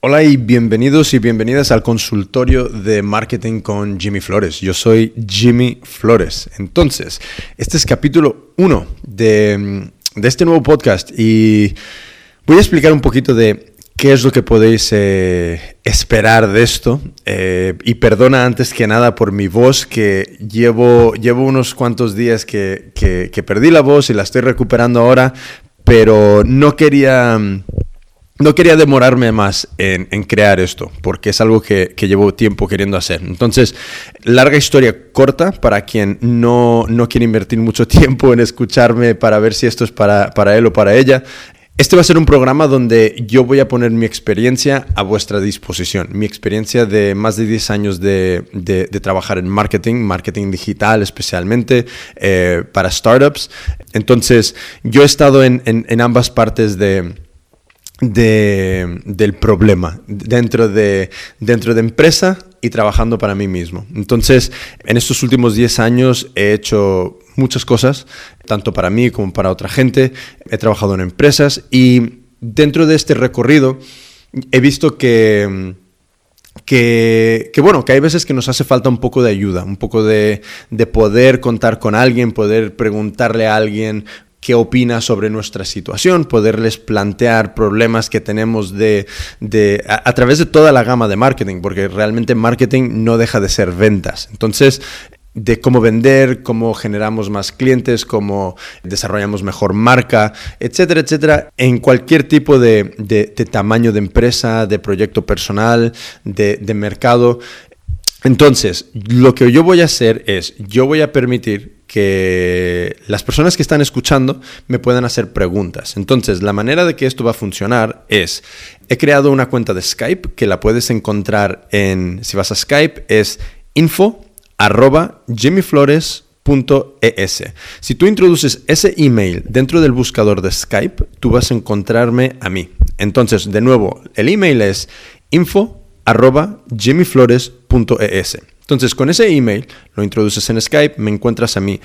Hola y bienvenidos y bienvenidas al consultorio de marketing con Jimmy Flores. Yo soy Jimmy Flores. Entonces, este es capítulo 1 de, este nuevo podcast y voy a explicar un poquito de qué es lo que podéis eh, esperar de esto. Eh, y perdona antes que nada por mi voz, que llevo, llevo unos cuantos días que, que perdí la voz y la estoy recuperando ahora, pero no quería no quería demorarme más en, crear esto, porque es algo que, llevo tiempo queriendo hacer. Entonces, larga historia corta para quien no, quiere invertir mucho tiempo en escucharme para ver si esto es para, para él o para ella. Este va a ser un programa donde yo voy a poner mi experiencia a vuestra disposición. Mi experiencia de más de 10 años de, trabajar en marketing, marketing digital especialmente, eh, para startups. Entonces, yo he estado en ambas partes de de, del problema dentro de, dentro de empresa y trabajando para mí mismo. Entonces, en estos últimos 10 años he hecho muchas cosas, tanto para mí como para otra gente. He trabajado en empresas y dentro de este recorrido he visto que... Que, que, bueno, que hay veces que nos hace falta un poco de ayuda, un poco de, de, poder contar con alguien, poder preguntarle a alguien qué opina sobre nuestra situación, poderles plantear problemas que tenemos de, a, través de toda la gama de marketing, porque realmente marketing no deja de ser ventas. Entonces, de cómo vender, cómo generamos más clientes, cómo desarrollamos mejor marca, etcétera, etcétera, en cualquier tipo de, de tamaño de empresa, de proyecto personal, de mercado. Entonces, lo que yo voy a hacer es, yo voy a permitir que las personas que están escuchando me puedan hacer preguntas. Entonces, la manera de que esto va a funcionar es, he creado una cuenta de Skype que la puedes encontrar en, si vas a Skype, es info arroba jimmyflores.es. Si tú introduces ese email dentro del buscador de Skype, tú vas a encontrarme a mí. Entonces, de nuevo, el email es info arroba jimmyflores.es. Entonces, con ese email lo introduces en Skype, me encuentras a mí,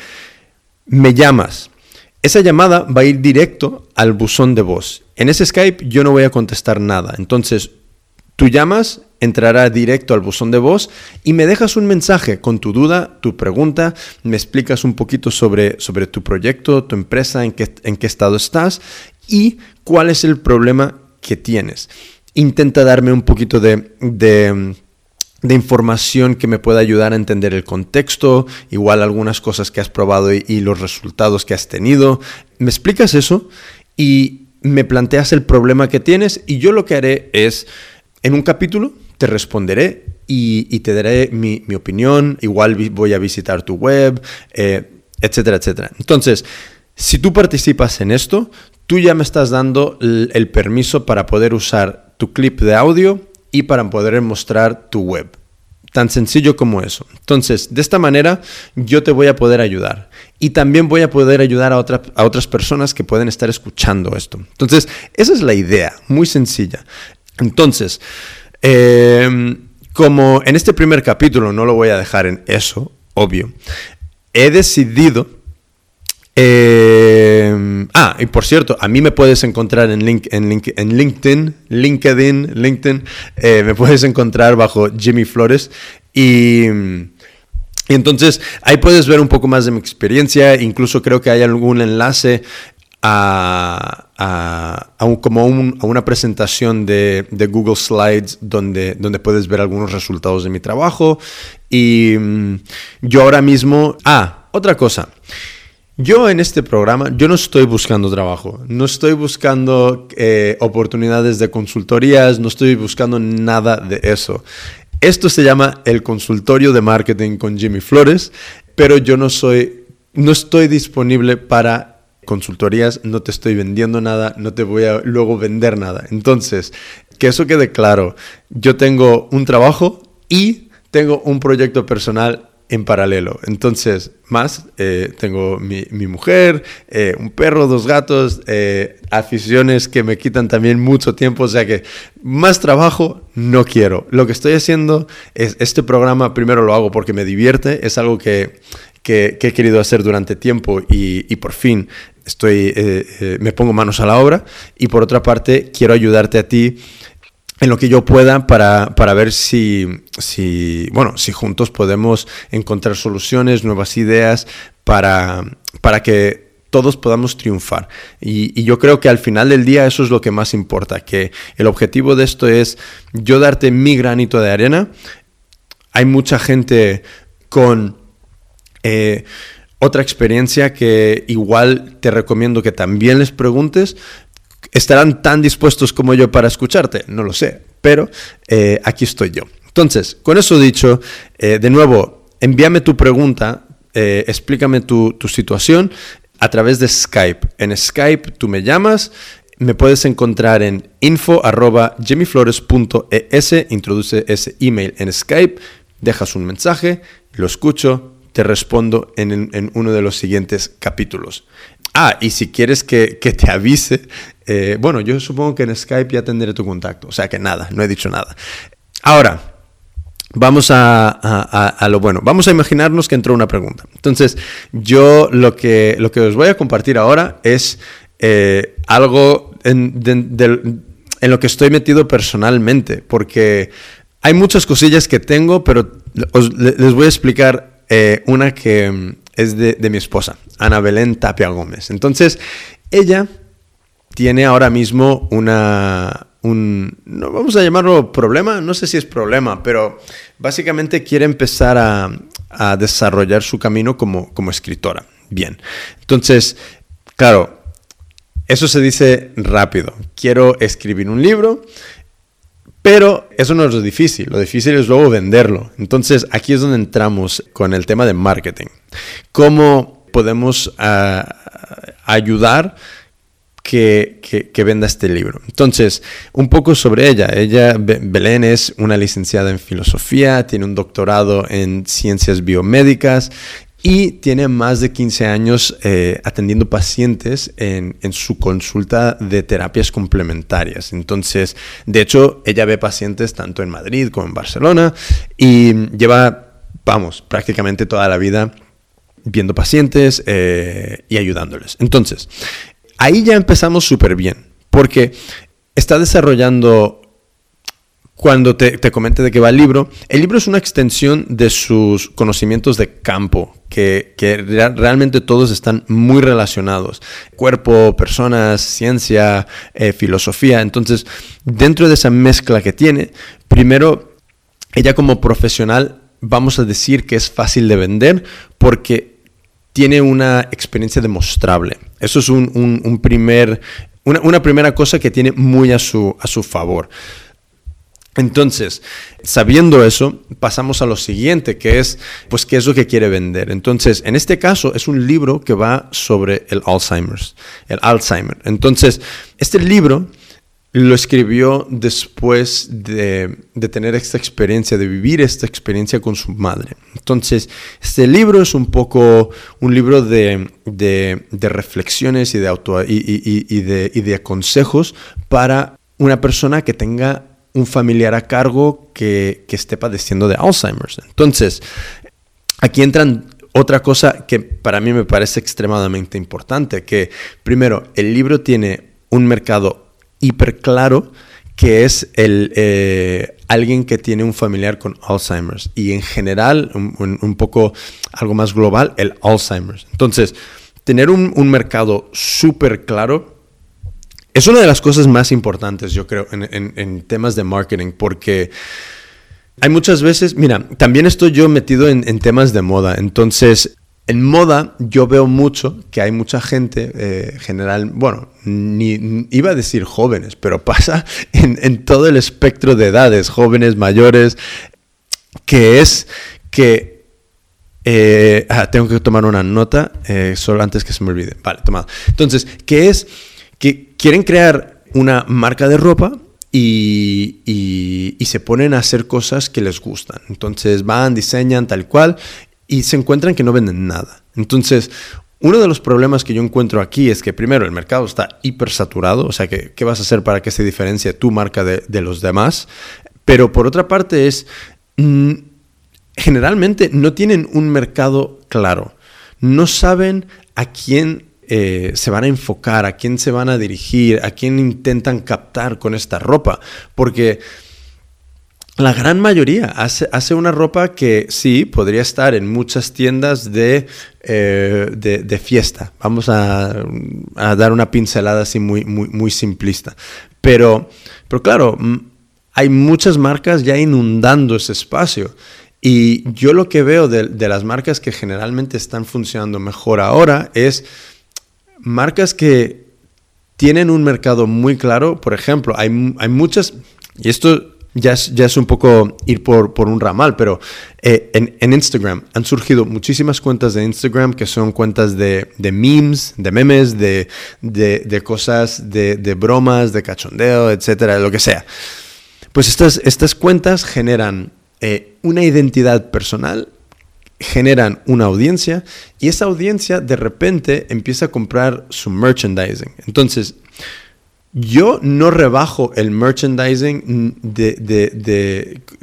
me llamas. Esa llamada va a ir directo al buzón de voz. En ese Skype yo no voy a contestar nada. Entonces, tú llamas, entrará directo al buzón de voz y me dejas un mensaje con tu duda, tu pregunta, me explicas un poquito sobre, sobre tu proyecto, tu empresa, en qué, en qué estado estás y cuál es el problema que tienes. Intenta darme un poquito de de información que me pueda ayudar a entender el contexto, igual algunas cosas que has probado y, los resultados que has tenido. ¿Me explicas eso? Y me planteas el problema que tienes y yo lo que haré es, en un capítulo, te responderé y, te daré mi, opinión, igual voy a visitar tu web, eh, etcétera, etcétera. Entonces, si tú participas en esto, tú ya me estás dando el permiso para poder usar tu clip de audio y para poder mostrar tu web. Tan sencillo como eso. Entonces, de esta manera yo te voy a poder ayudar. Y también voy a poder ayudar a, a otras personas que pueden estar escuchando esto. Entonces, esa es la idea, muy sencilla. Entonces, em, como en este primer capítulo no lo voy a dejar en eso, obvio, he decidido eh, ah, y por cierto, a mí me puedes encontrar en, link, en, LinkedIn, LinkedIn, LinkedIn, eh, me puedes encontrar bajo Jimmy Flores y, entonces ahí puedes ver un poco más de mi experiencia, incluso creo que hay algún enlace a, a, un, como a una presentación de, de, Google Slides donde, donde puedes ver algunos resultados de mi trabajo y mm, yo ahora mismo, ah, otra cosa. Yo en este programa, yo no estoy buscando trabajo, no estoy buscando eh, oportunidades de consultorías, no estoy buscando nada de eso. Esto se llama el consultorio de marketing con Jimmy Flores, pero yo no soy, no estoy disponible para consultorías, no te estoy vendiendo nada, no te voy a luego vender nada. Entonces, que eso quede claro, yo tengo un trabajo y tengo un proyecto personal en paralelo. Entonces, más, eh, tengo mi, mujer, eh, un perro, dos gatos, eh, aficiones que me quitan también mucho tiempo, o sea que más trabajo no quiero. Lo que estoy haciendo es, este programa primero lo hago porque me divierte, es algo que, he querido hacer durante tiempo y, y por fin estoy, me pongo manos a la obra y por otra parte quiero ayudarte a ti en lo que yo pueda para, para ver si, si, bueno, si juntos podemos encontrar soluciones, nuevas ideas para, para que todos podamos triunfar. Y, yo creo que al final del día eso es lo que más importa, que el objetivo de esto es yo darte mi granito de arena. Hay mucha gente con eh, otra experiencia que igual te recomiendo que también les preguntes. ¿Estarán tan dispuestos como yo para escucharte? No lo sé, pero eh, aquí estoy yo. Entonces, con eso dicho, eh, de nuevo, envíame tu pregunta, explícame tu, tu situación a través de Skype. En Skype tú me llamas, me puedes encontrar en info.jemmyflores.es, introduce ese email en Skype, dejas un mensaje, lo escucho, te respondo en, uno de los siguientes capítulos. Ah, y si quieres que, te avise, eh, bueno, yo supongo que en Skype ya tendré tu contacto, o sea que nada, no he dicho nada. Ahora, Vamos a, lo bueno. Vamos a imaginarnos que entró una pregunta. Entonces, yo lo que, lo que os voy a compartir ahora es eh, algo en, lo que estoy metido personalmente, porque hay muchas cosillas que tengo, pero les voy a explicar eh, una que mm, es de, de mi esposa, Ana Belén Tapia Gómez. Entonces, ella tiene ahora mismo una, un, no vamos a llamarlo problema, no sé si es problema, pero básicamente quiere empezar a, desarrollar su camino como, como escritora. Bien, entonces, claro, eso se dice rápido. Quiero escribir un libro, pero eso no es lo difícil, lo difícil es luego venderlo. Entonces aquí es donde entramos con el tema de marketing. ¿Cómo podemos ah, ayudar que, venda este libro. Entonces, un poco sobre ella. Ella, Belén, es una licenciada en filosofía, tiene un doctorado en ciencias biomédicas y tiene más de 15 años eh, atendiendo pacientes en, su consulta de terapias complementarias. Entonces, de hecho, ella ve pacientes tanto en Madrid como en Barcelona y lleva, vamos, prácticamente toda la vida viendo pacientes eh, y ayudándoles. Entonces, ahí ya empezamos súper bien, porque está desarrollando, cuando te, te comente de qué va el libro, el libro es una extensión de sus conocimientos de campo, que, realmente todos están muy relacionados. Cuerpo, personas, ciencia, eh, filosofía. Entonces, dentro de esa mezcla que tiene, primero, ella como profesional, vamos a decir que es fácil de vender porque tiene una experiencia demostrable. Eso es un, primer, una, primera cosa que tiene muy a su, a su favor. Entonces, sabiendo eso, pasamos a lo siguiente, que es, pues, qué es lo que quiere vender. Entonces, en este caso, es un libro que va sobre el Alzheimer's, el Alzheimer. Entonces, este libro lo escribió después de, tener esta experiencia, de vivir esta experiencia con su madre. Entonces, este libro es un poco un libro de, reflexiones y de, auto, y, de, y de consejos para una persona que tenga un familiar a cargo que, que esté padeciendo de Alzheimer's. Entonces, aquí entran otra cosa que para mí me parece extremadamente importante, que primero, el libro tiene un mercado hiper claro que es el, eh, alguien que tiene un familiar con Alzheimer's y en general, un, poco algo más global, el Alzheimer's. Entonces, tener un, mercado súper claro es una de las cosas más importantes, yo creo, en, temas de marketing, porque hay muchas veces, mira, también estoy yo metido en, en temas de moda, entonces en moda yo veo mucho que hay mucha gente, eh, general, bueno, ni, iba a decir jóvenes, pero pasa en, todo el espectro de edades, jóvenes, mayores, que es que... Eh, ah, tengo que tomar una nota eh, solo antes que se me olvide. Vale, tomado. Entonces, que es que quieren crear una marca de ropa y, y, se ponen a hacer cosas que les gustan. Entonces van, diseñan tal cual y se encuentran que no venden nada. Entonces, uno de los problemas que yo encuentro aquí es que primero el mercado está hipersaturado, o sea, que, ¿qué vas a hacer para que se diferencie tu marca de, los demás? Pero por otra parte es, mm, generalmente no tienen un mercado claro, no saben a quién eh, se van a enfocar, a quién se van a dirigir, a quién intentan captar con esta ropa. Porque la gran mayoría hace, hace, una ropa que sí podría estar en muchas tiendas de, eh, de, fiesta. Vamos a, dar una pincelada así muy, muy, muy simplista. Pero, pero claro, hay muchas marcas ya inundando ese espacio. Y yo lo que veo de, de las marcas que generalmente están funcionando mejor ahora es marcas que tienen un mercado muy claro. Por ejemplo, hay, hay muchas, y esto ya es, un poco ir por, por un ramal, pero eh, en, Instagram han surgido muchísimas cuentas de Instagram que son cuentas de, memes, de memes, de, cosas, de, bromas, de cachondeo, etcétera, lo que sea. Pues estas, estas cuentas generan eh, una identidad personal, generan una audiencia y esa audiencia de repente empieza a comprar su merchandising. Entonces, yo no rebajo el merchandising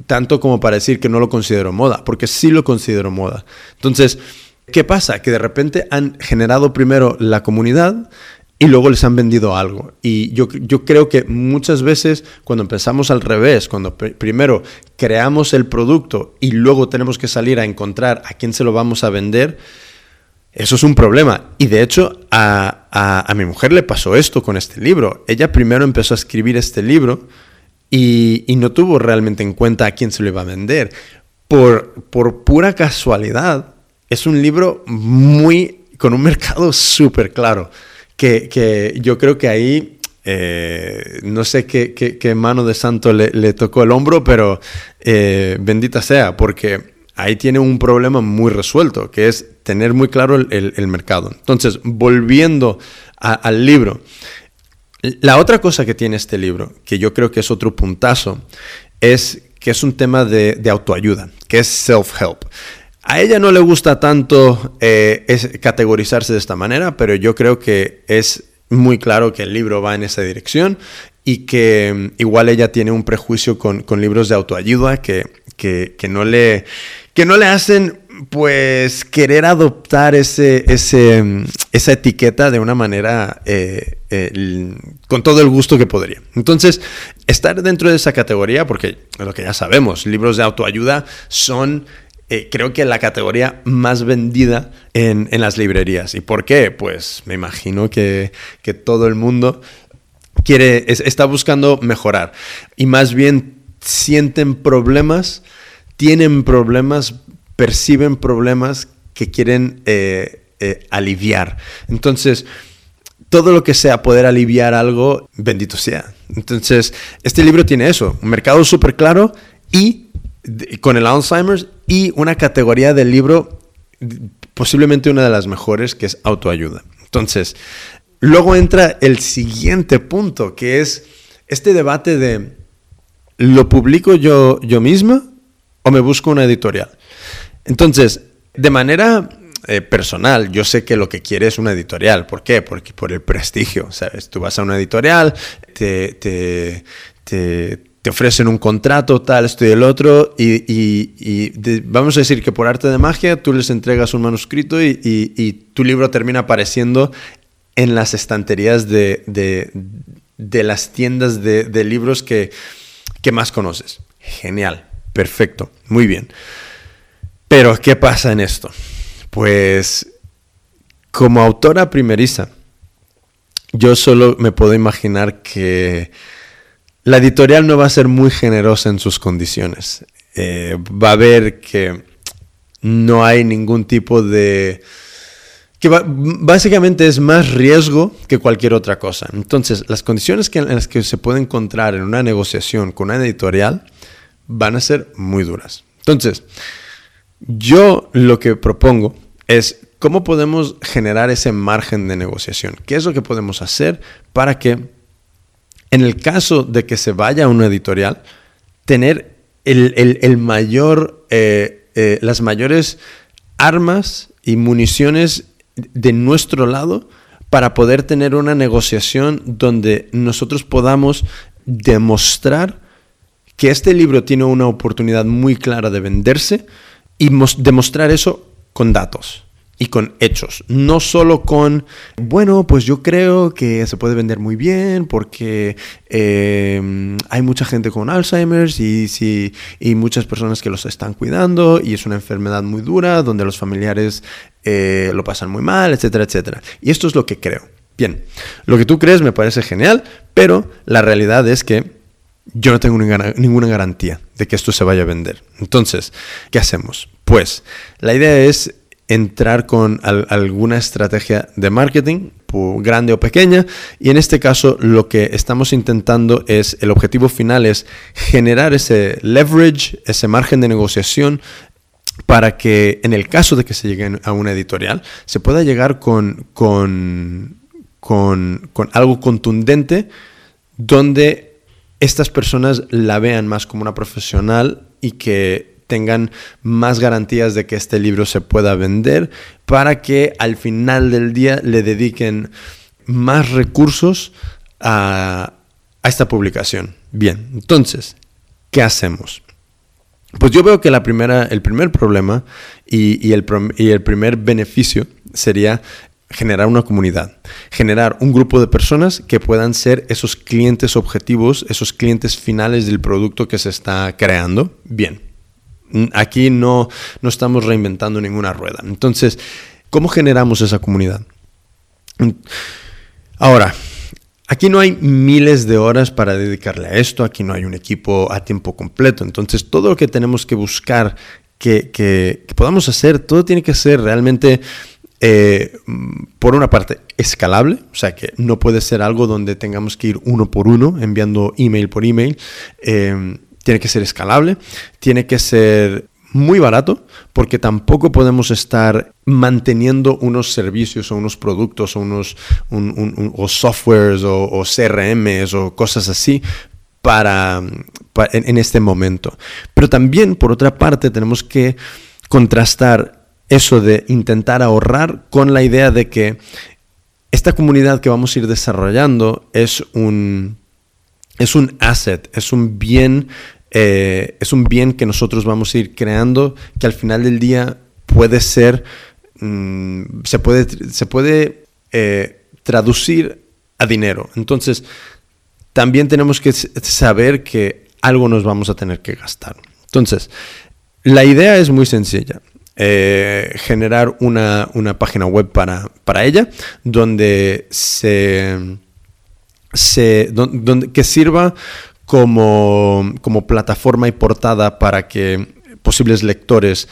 tanto como para decir que no lo considero moda, porque sí lo considero moda. Entonces, ¿qué pasa? Que de repente han generado primero la comunidad y luego les han vendido algo. Y yo, yo creo que muchas veces cuando empezamos al revés, cuando primero creamos el producto y luego tenemos que salir a encontrar a quién se lo vamos a vender, eso es un problema. Y de hecho, a, mi mujer le pasó esto con este libro. Ella primero empezó a escribir este libro y, no tuvo realmente en cuenta a quién se lo iba a vender. Por, por pura casualidad, es un libro muy con un mercado súper claro. Que, yo creo que ahí eh, no sé qué, mano de santo le, tocó el hombro, pero eh, bendita sea, porque ahí tiene un problema muy resuelto, que es tener muy claro el, mercado. Entonces, volviendo al libro, la otra cosa que tiene este libro, que yo creo que es otro puntazo, es que es un tema de, autoayuda, que es self-help. A ella no le gusta tanto eh, categorizarse de esta manera, pero yo creo que es muy claro que el libro va en esa dirección y que mm, igual ella tiene un prejuicio con, libros de autoayuda que, que, no le, que no le hacen pues querer adoptar ese, ese, mm, esa etiqueta de una manera eh, con todo el gusto que podría. Entonces, estar dentro de esa categoría, porque lo que ya sabemos, libros de autoayuda son eh, creo que la categoría más vendida en, las librerías. ¿Y por qué? Pues me imagino que, que todo el mundo quiere, está buscando mejorar y más bien sienten problemas, tienen problemas, perciben problemas que quieren eh, eh, aliviar. Entonces, todo lo que sea poder aliviar algo, bendito sea. Entonces, este libro tiene eso, un mercado súper claro y con el Alzheimer's y una categoría del libro posiblemente una de las mejores que es autoayuda. Entonces, Luego entra el siguiente punto, que es este debate de, ¿lo publico yo, yo misma o me busco una editorial? Entonces, de manera eh, personal, yo sé que lo que quiere es una editorial. ¿Por qué? Porque por el prestigio, ¿sabes? Tú vas a una editorial, te, te, te, ofrecen un contrato, tal, esto y el otro, y, vamos a decir que por arte de magia tú les entregas un manuscrito y, y tu libro termina apareciendo en las estanterías de, las tiendas de, libros que, que más conoces. Genial, perfecto, muy bien. Pero, ¿qué pasa en esto? Pues, como autora primeriza, yo solo me puedo imaginar que la editorial no va a ser muy generosa en sus condiciones. Eh, va a ver que no hay ningún tipo de que básicamente es más riesgo que cualquier otra cosa. Entonces, las condiciones que, en las que se puede encontrar en una negociación con una editorial van a ser muy duras. Entonces, yo lo que propongo es cómo podemos generar ese margen de negociación. ¿Qué es lo que podemos hacer para que, en el caso de que se vaya a una editorial, tener el, mayor, eh, eh, las mayores armas y municiones de nuestro lado para poder tener una negociación donde nosotros podamos demostrar que este libro tiene una oportunidad muy clara de venderse y demostrar eso con datos. y con hechos, no solo con, bueno, pues yo creo que se puede vender muy bien porque eh, hay mucha gente con Alzheimer's y, y muchas personas que los están cuidando y es una enfermedad muy dura donde los familiares eh, lo pasan muy mal, etcétera, etcétera. Y esto es lo que creo. Bien, lo que tú crees me parece genial, pero la realidad es que yo no tengo ninguna garantía de que esto se vaya a vender. Entonces, ¿qué hacemos? Pues la idea es entrar con alguna estrategia de marketing, grande o pequeña, y en este caso lo que estamos intentando es, el objetivo final es generar ese leverage, ese margen de negociación para que en el caso de que se llegue a una editorial, se pueda llegar con, con, con, con algo contundente donde estas personas la vean más como una profesional y que tengan más garantías de que este libro se pueda vender para que al final del día le dediquen más recursos a, esta publicación. Bien, entonces, ¿qué hacemos? Pues yo veo que la primera, el primer problema y, el, y el primer beneficio sería generar una comunidad, generar un grupo de personas que puedan ser esos clientes objetivos, esos clientes finales del producto que se está creando. Bien, Aquí no, no estamos reinventando ninguna rueda. Entonces, ¿cómo generamos esa comunidad? Ahora, Aquí no hay miles de horas para dedicarle a esto, aquí no hay un equipo a tiempo completo, entonces todo lo que tenemos que buscar que, podamos hacer, todo tiene que ser realmente, eh, por una parte, escalable, o sea que no puede ser algo donde tengamos que ir uno por uno enviando email por email. Eh, tiene que ser escalable, tiene que ser muy barato, porque tampoco podemos estar manteniendo unos servicios o unos productos o unos o softwares o, CRMs o cosas así para, en, este momento. Pero también, por otra parte, tenemos que contrastar eso de intentar ahorrar con la idea de que esta comunidad que vamos a ir desarrollando es un, es un asset, es un bien, eh, es un bien que nosotros vamos a ir creando que al final del día puede ser, mm, se puede, se puede eh, traducir a dinero. Entonces, también tenemos que saber que algo nos vamos a tener que gastar. Entonces, la idea es muy sencilla. Eh, generar una, una, página web para, para ella donde se se, que sirva como, como plataforma y portada para que posibles lectores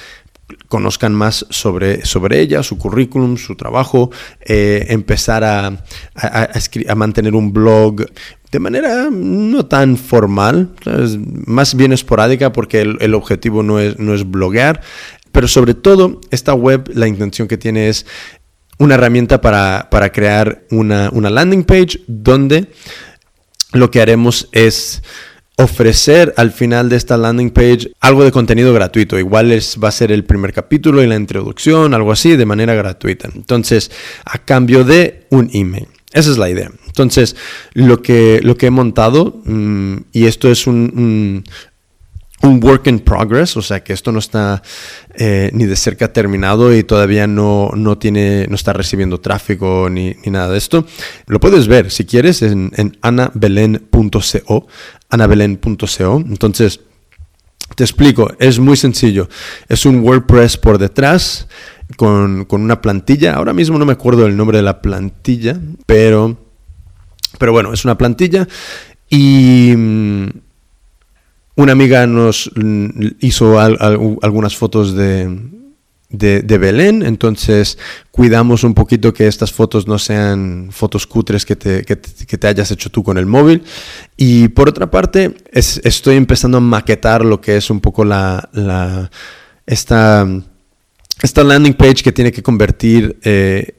conozcan más sobre, sobre ella, su currículum, su trabajo, eh, empezar a, a, mantener un blog de manera no tan formal, más bien esporádica porque el, objetivo no es, no es bloguear, pero sobre todo esta web la intención que tiene es una herramienta para, crear una, landing page donde lo que haremos es ofrecer al final de esta landing page algo de contenido gratuito. Igual es, va a ser el primer capítulo y la introducción, algo así, de manera gratuita. Entonces, a cambio de un email. Esa es la idea. Entonces, lo que, lo que he montado, mm, y esto es un work in progress, o sea que esto no está eh, ni de cerca terminado y todavía no, no, tiene, no está recibiendo tráfico ni, nada de esto. Lo puedes ver si quieres en, en anabelen.co, anabelen.co. Entonces, te explico, es muy sencillo. Es un WordPress por detrás con, con una plantilla. Ahora mismo no me acuerdo el nombre de la plantilla, pero, pero bueno, es una plantilla y mm, una amiga nos hizo algunas fotos de, Belén, entonces cuidamos un poquito que estas fotos no sean fotos cutres que te, hayas hecho tú con el móvil. Y por otra parte, estoy empezando a maquetar lo que es un poco la, esta, esta landing page que tiene que convertir eh,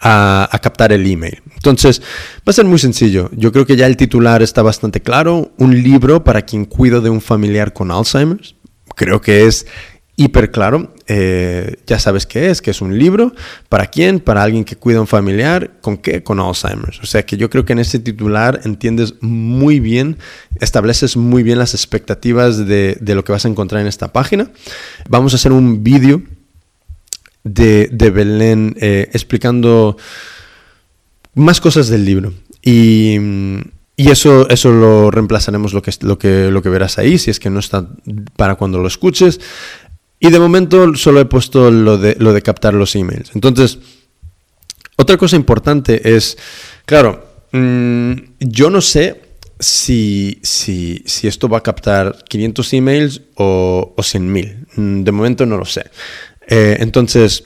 a, captar el email. Entonces, va a ser muy sencillo. Yo creo que ya el titular está bastante claro. Un libro para quien cuida de un familiar con Alzheimer's. Creo que es hiper claro. Eh, ya sabes qué es, que es un libro. ¿Para quién? Para alguien que cuida a un familiar. ¿Con qué? Con Alzheimer's. O sea que yo creo que en este titular entiendes muy bien, estableces muy bien las expectativas de, de lo que vas a encontrar en esta página. Vamos a hacer un vídeo de, Belén eh, explicando más cosas del libro. Y, eso, eso lo reemplazaremos lo que, lo, que, lo que verás ahí, si es que no está para cuando lo escuches. Y de momento solo he puesto lo de, lo de captar los emails. Entonces, otra cosa importante es, claro, mm, yo no sé si, si, si, esto va a captar 500 emails o, o 100.000. Mm, de momento no lo sé. Eh, entonces,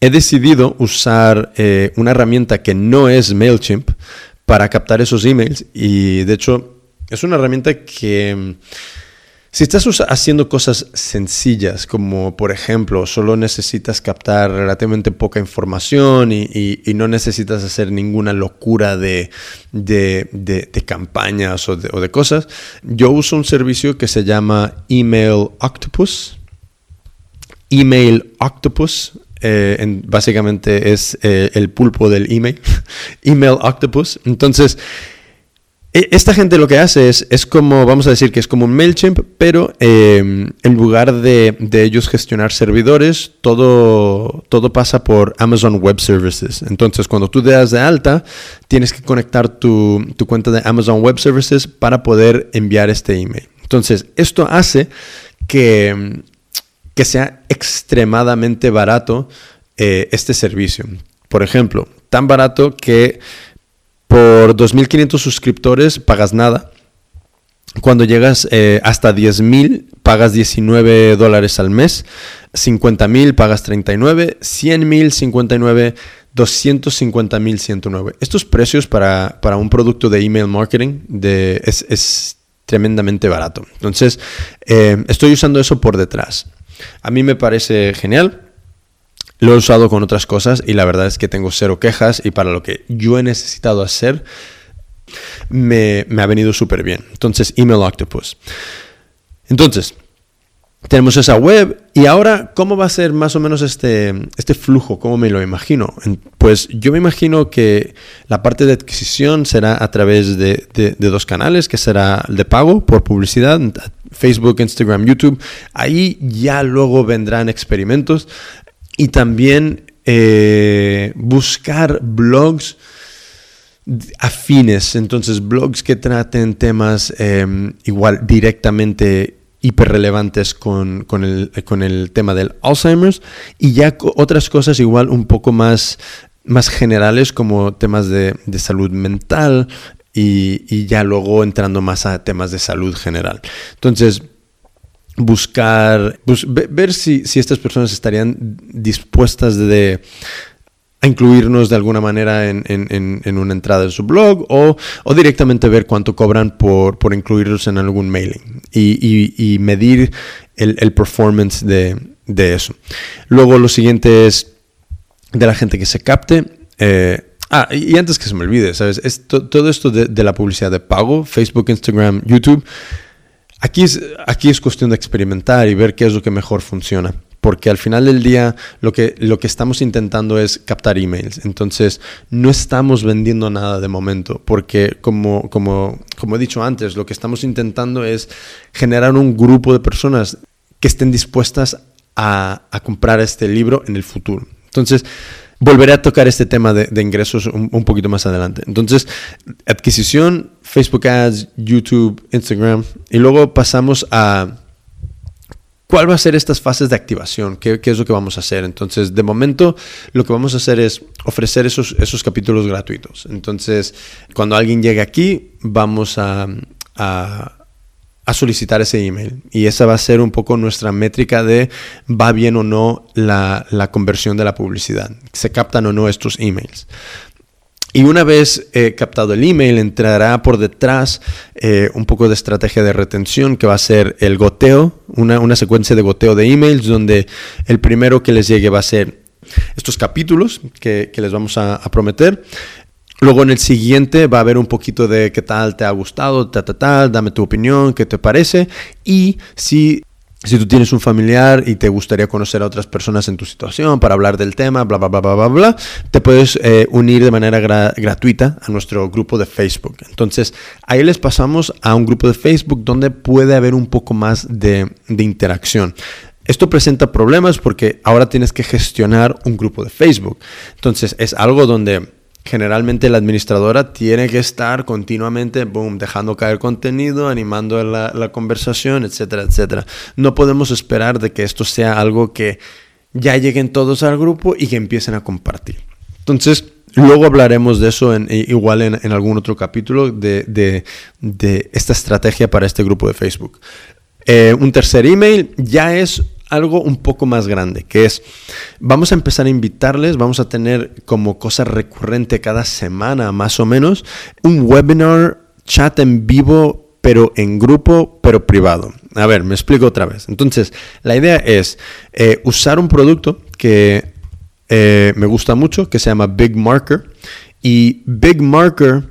he decidido usar eh, una herramienta que no es MailChimp para captar esos emails y de hecho es una herramienta que mm, si estás haciendo cosas sencillas, como por ejemplo solo necesitas captar relativamente poca información y, no necesitas hacer ninguna locura de, campañas o, o de, cosas, yo uso un servicio que se llama Email Octopus. Email Octopus eh, básicamente es eh, el pulpo del email, email octopus. Entonces, e, esta gente lo que hace es, es como, vamos a decir que es como un MailChimp, pero em, en lugar de, ellos gestionar servidores, todo, todo pasa por Amazon Web Services. Entonces, cuando tú te das de alta, tienes que conectar tu, tu cuenta de Amazon Web Services para poder enviar este email. Entonces, esto hace que que sea extremadamente barato eh, este servicio. Por ejemplo, tan barato que por 2.500 suscriptores pagas nada. Cuando llegas eh, hasta 10.000 pagas 19 dólares al mes, 50.000 pagas 39, 100.000 59, 250.000 109. Estos precios para, para, un producto de email marketing de, es, tremendamente barato. Entonces, eh, estoy usando eso por detrás. A mí me parece genial. Lo he usado con otras cosas y la verdad es que tengo cero quejas y para lo que yo he necesitado hacer me, ha venido súper bien. Entonces, Email Octopus. Entonces, tenemos esa web y ahora, ¿cómo va a ser más o menos este, este flujo? ¿Cómo me lo imagino? Pues yo me imagino que la parte de adquisición será a través de, de dos canales, que será el de pago por publicidad, Facebook, Instagram, YouTube. Ahí ya luego vendrán experimentos y también eh, buscar blogs afines, entonces blogs que traten temas em, igual directamente hiperrelevantes con, con, el, con el tema del Alzheimer's y ya otras cosas igual un poco más más generales como temas de, de salud mental, y, ya luego entrando más a temas de salud general. Entonces, buscar, ver si, estas personas estarían dispuestas de, a incluirnos de alguna manera en, una entrada de su blog o, directamente ver cuánto cobran por, por incluirlos en algún mailing y, medir el, performance de, eso. Luego lo siguiente es de la gente que se capte. Eh, Ah, y antes que se me olvide, ¿sabes? todo esto de, la publicidad de pago, Facebook, Instagram, YouTube, aquí es, aquí es cuestión de experimentar y ver qué es lo que mejor funciona. Porque al final del día lo que, lo que estamos intentando es captar emails. Entonces no estamos vendiendo nada de momento. Porque como, como, como he dicho antes, lo que estamos intentando es generar un grupo de personas que estén dispuestas a, a comprar este libro en el futuro. Entonces, volveré a tocar este tema de, ingresos un, poquito más adelante. Entonces, adquisición, Facebook Ads, YouTube, Instagram, y luego pasamos a cuál va a ser estas fases de activación, qué, es lo que vamos a hacer. Entonces, de momento, lo que vamos a hacer es ofrecer esos, esos capítulos gratuitos. Entonces, cuando alguien llegue aquí, vamos a a solicitar ese email. Y esa va a ser un poco nuestra métrica de va bien o no la, conversión de la publicidad. Se captan o no estos emails. Y una vez eh, captado el email, entrará por detrás eh, un poco de estrategia de retención que va a ser el goteo, una, secuencia de goteo de emails donde el primero que les llegue va a ser estos capítulos que, les vamos a prometer. Luego en el siguiente va a haber un poquito de qué tal te ha gustado, ta, ta, ta, dame tu opinión, qué te parece. Y si, si tú tienes un familiar y te gustaría conocer a otras personas en tu situación para hablar del tema, bla, bla, bla, bla, bla, bla, te puedes eh, unir de manera gratuita a nuestro grupo de Facebook. Entonces ahí les pasamos a un grupo de Facebook donde puede haber un poco más de, de interacción. Esto presenta problemas porque ahora tienes que gestionar un grupo de Facebook. Entonces es algo donde generalmente la administradora tiene que estar continuamente, boom, dejando caer contenido, animando la, conversación, etcétera, etcétera. No podemos esperar de que esto sea algo que ya lleguen todos al grupo y que empiecen a compartir. Entonces, luego hablaremos de eso igual en, algún otro capítulo de, de, de, esta estrategia para este grupo de Facebook. Eh, un tercer email ya es algo un poco más grande, que es, vamos a empezar a invitarles, vamos a tener como cosa recurrente cada semana más o menos, un webinar, chat en vivo, pero en grupo, pero privado. A ver, me explico otra vez. Entonces, la idea es eh, usar un producto que eh, me gusta mucho, que se llama Big Marker. Y Big Marker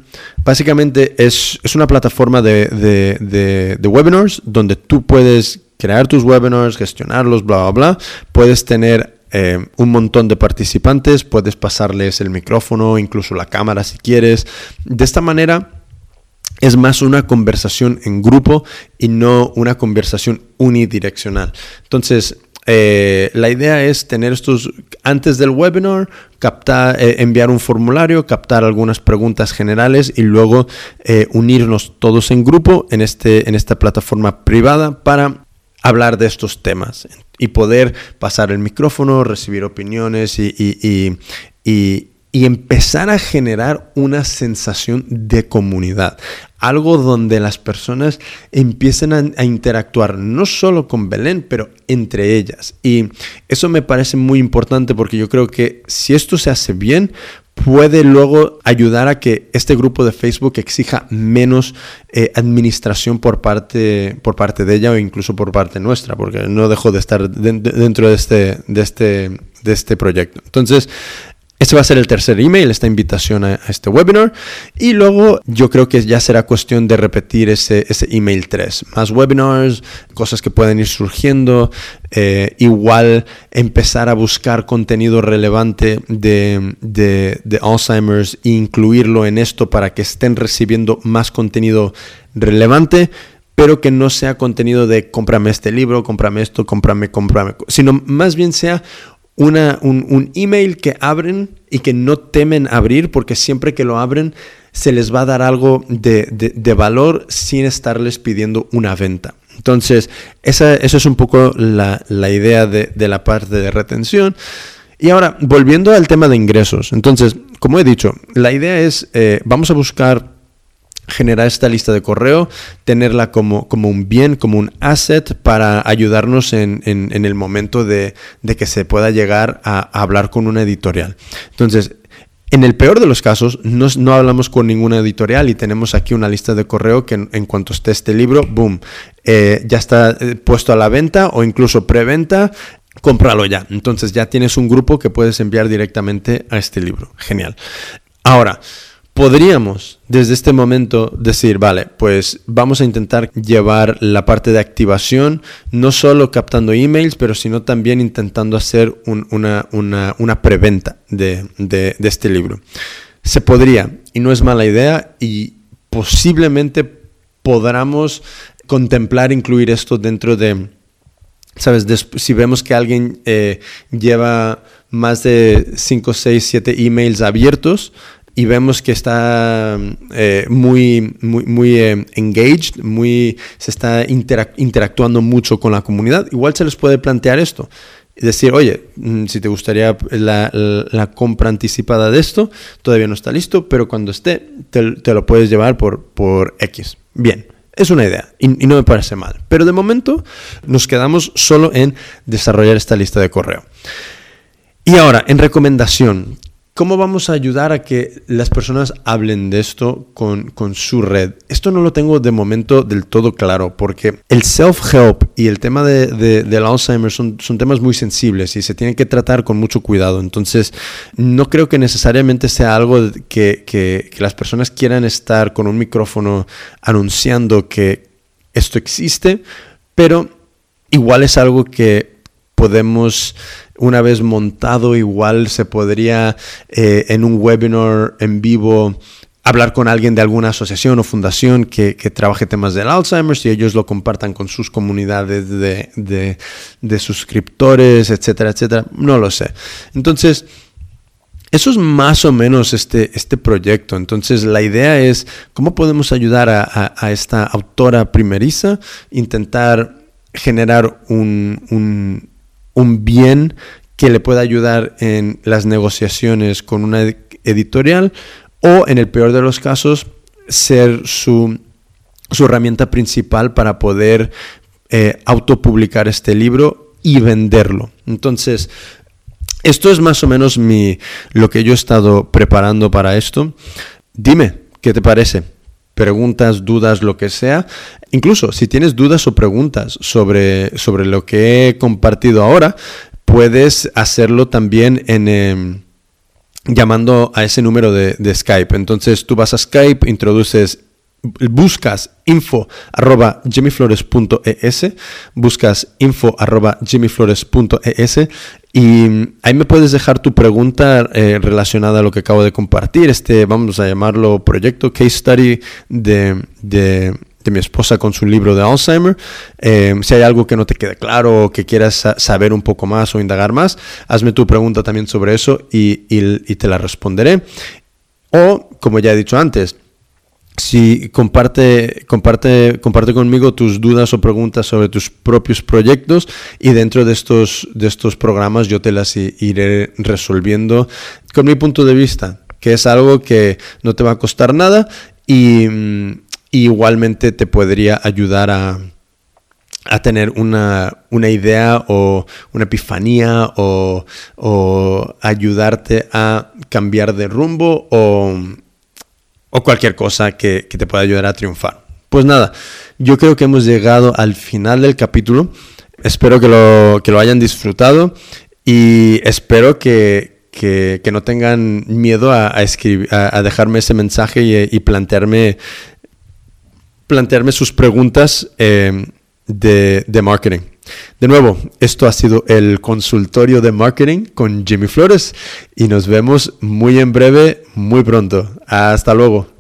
básicamente es, es una plataforma de, de, de webinars donde tú puedes crear tus webinars, gestionarlos, bla, bla, bla. Puedes tener eh, un montón de participantes, puedes pasarles el micrófono, incluso la cámara si quieres. De esta manera es más una conversación en grupo y no una conversación unidireccional. Entonces, eh, la idea es tener estos antes del webinar, captar, eh, enviar un formulario, captar algunas preguntas generales y luego unirnos todos en grupo en, este, en esta plataforma privada para hablar de estos temas y poder pasar el micrófono, recibir opiniones y, y, y, empezar a generar una sensación de comunidad. Algo donde las personas empiecen a, a, interactuar no solo con Belén, pero entre ellas. Y eso me parece muy importante porque yo creo que si esto se hace bien, puede luego ayudar a que este grupo de Facebook exija menos eh, administración por parte, por parte de ella o incluso por parte nuestra, porque no dejo de estar dentro de este, de este, de este proyecto. Entonces, este va a ser el tercer email, esta invitación a, este webinar. Y luego yo creo que ya será cuestión de repetir ese, ese email 3. Más webinars, cosas que pueden ir surgiendo. Eh, igual empezar a buscar contenido relevante de, de, de Alzheimer's e incluirlo en esto para que estén recibiendo más contenido relevante pero que no sea contenido de cómprame este libro, cómprame esto, cómprame, cómprame, sino más bien sea una, un, email que abren y que no temen abrir porque siempre que lo abren se les va a dar algo de, valor sin estarles pidiendo una venta. Entonces, esa, eso es un poco la, idea de, la parte de retención. Y ahora, volviendo al tema de ingresos. Entonces, como he dicho, la idea es, eh, vamos a buscar generar esta lista de correo, tenerla como, como un bien, como un asset para ayudarnos en, el momento de, que se pueda llegar a, hablar con una editorial. Entonces, en el peor de los casos, no, hablamos con ninguna editorial y tenemos aquí una lista de correo que en, cuanto esté este libro, boom, eh, ya está eh, puesto a la venta o incluso preventa, cómpralo ya. Entonces ya tienes un grupo que puedes enviar directamente a este libro. Genial. Ahora, podríamos desde este momento decir, vale, pues vamos a intentar llevar la parte de activación, no solo captando emails, pero sino también intentando hacer una, una, preventa de, de, este libro. Se podría, y no es mala idea, y posiblemente podamos contemplar incluir esto dentro de, ¿sabes? si vemos que alguien eh, lleva más de 5, 6, 7 emails abiertos, y vemos que está eh, muy, muy, muy eh, engaged, muy, se está interactuando mucho con la comunidad, igual se les puede plantear esto. Decir, oye, mm, si te gustaría la, compra anticipada de esto, todavía no está listo, pero cuando esté, te, lo puedes llevar por, por X. Bien, es una idea y, no me parece mal. Pero de momento nos quedamos solo en desarrollar esta lista de correo. Y ahora, en recomendación, ¿Cómo vamos a ayudar a que las personas hablen de esto con, su red? Esto no lo tengo de momento del todo claro, porque el self-help y el tema de, del Alzheimer son, son temas muy sensibles y se tienen que tratar con mucho cuidado. Entonces, no creo que necesariamente sea algo que, que las personas quieran estar con un micrófono anunciando que esto existe, pero igual es algo que podemos una vez montado, igual se podría eh, en un webinar en vivo hablar con alguien de alguna asociación o fundación que, trabaje temas del Alzheimer y ellos lo compartan con sus comunidades de, de suscriptores, etcétera, etcétera. No lo sé. Entonces, eso es más o menos este, este proyecto. Entonces la idea es cómo podemos ayudar a, esta autora primeriza, intentar generar un, un, bien que le pueda ayudar en las negociaciones con una editorial o en el peor de los casos ser su, su herramienta principal para poder eh, autopublicar este libro y venderlo. Entonces, esto es más o menos mi, lo que yo he estado preparando para esto. Dime, ¿qué te parece? Preguntas, dudas, lo que sea. Incluso si tienes dudas o preguntas sobre, sobre lo que he compartido ahora, puedes hacerlo también en... Em, llamando a ese número de, de, Skype. Entonces tú vas a Skype, introduces buscas info arroba jimmyflores.es, buscas info arroba jimmyflores.es y ahí me puedes dejar tu pregunta eh, relacionada a lo que acabo de compartir, este, vamos a llamarlo proyecto case study de, de, mi esposa con su libro de Alzheimer. Eh, si hay algo que no te quede claro o que quieras saber un poco más o indagar más, hazme tu pregunta también sobre eso y, y te la responderé. O, como ya he dicho antes, si comparte, comparte, comparte conmigo tus dudas o preguntas sobre tus propios proyectos y dentro de estos, de estos programas yo te las iré resolviendo con mi punto de vista, que es algo que no te va a costar nada y, mm, igualmente te podría ayudar a, a tener una, una, idea o una epifanía o, o ayudarte a cambiar de rumbo o o cualquier cosa que, te pueda ayudar a triunfar. Pues nada, yo creo que hemos llegado al final del capítulo. Espero que lo, lo hayan disfrutado y espero que, no tengan miedo a, escribir, a, dejarme ese mensaje y, plantearme, plantearme sus preguntas eh, de, de marketing. De nuevo, esto ha sido el consultorio de marketing con Jimmy Flores y nos vemos muy en breve, muy pronto. Hasta luego.